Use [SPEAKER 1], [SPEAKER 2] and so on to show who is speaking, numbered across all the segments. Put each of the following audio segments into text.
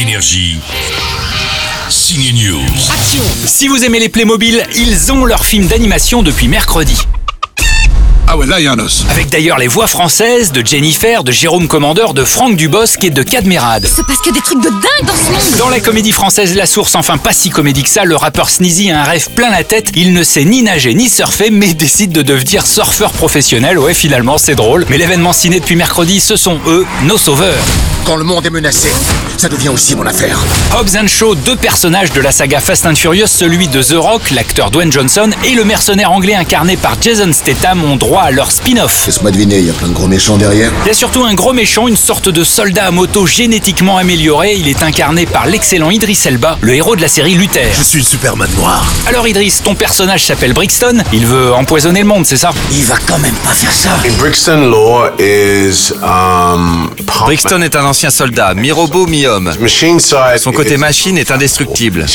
[SPEAKER 1] Énergie. Signe News.
[SPEAKER 2] Action Si vous aimez les Playmobil, ils ont leur film d'animation depuis mercredi.
[SPEAKER 3] Ah ouais, là, il y a un os.
[SPEAKER 2] Avec d'ailleurs les voix françaises de Jennifer, de Jérôme Commandeur, de Franck Dubosc et de Cadmerade.
[SPEAKER 4] Se passe que des trucs de dingue dans ce monde
[SPEAKER 2] Dans la comédie française La Source, enfin pas si comédie que ça, le rappeur Sneezy a un rêve plein la tête. Il ne sait ni nager ni surfer, mais décide de devenir surfeur professionnel. Ouais, finalement, c'est drôle. Mais l'événement ciné depuis mercredi, ce sont eux, nos sauveurs.
[SPEAKER 5] Quand le monde est menacé, ça devient aussi mon affaire.
[SPEAKER 2] Hobbs and Shaw, deux personnages de la saga Fast and Furious, celui de The Rock, l'acteur Dwayne Johnson, et le mercenaire anglais incarné par Jason Statham ont droit à leur spin-off.
[SPEAKER 5] Laisse-moi deviner, il y a plein de gros méchants derrière.
[SPEAKER 2] Il y a surtout un gros méchant, une sorte de soldat à moto génétiquement amélioré. Il est incarné par l'excellent Idris Elba, le héros de la série Luther.
[SPEAKER 5] Je suis le Superman noir.
[SPEAKER 2] Alors Idris, ton personnage s'appelle Brixton. Il veut empoisonner le monde, c'est ça?
[SPEAKER 5] Il va quand même pas faire ça.
[SPEAKER 6] Brixton Law is um,
[SPEAKER 7] Brixton est un ancien soldat, mi-robot, mi-homme. Son côté machine est indestructible.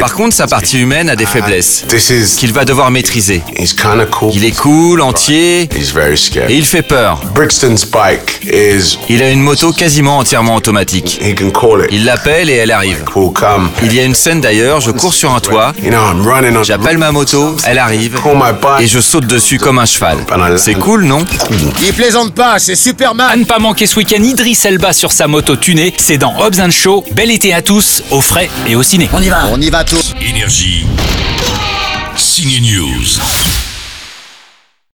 [SPEAKER 7] Par contre, sa partie humaine a des faiblesses
[SPEAKER 6] This is
[SPEAKER 7] qu'il va devoir maîtriser.
[SPEAKER 6] he's kind of cool.
[SPEAKER 7] Il est cool, entier,
[SPEAKER 6] He's very
[SPEAKER 7] et
[SPEAKER 6] scary.
[SPEAKER 7] il fait peur. Il a une moto quasiment entièrement automatique.
[SPEAKER 6] he can call it.
[SPEAKER 7] Il l'appelle et elle arrive. Il y a une scène d'ailleurs, je cours sur un toit, j'appelle ma moto, elle arrive,
[SPEAKER 6] Call my bike.
[SPEAKER 7] et je saute dessus comme un cheval. C'est cool, non
[SPEAKER 5] Il plaisante pas, c'est
[SPEAKER 2] À
[SPEAKER 5] Superman.
[SPEAKER 2] ne pas manquer ce week-end Idris Elba sur sa moto tunée, c'est dans Hobbs and Shaw. Bel été à tous, au frais et au ciné.
[SPEAKER 5] On y va. On y va tous.
[SPEAKER 1] Énergie. Signe News.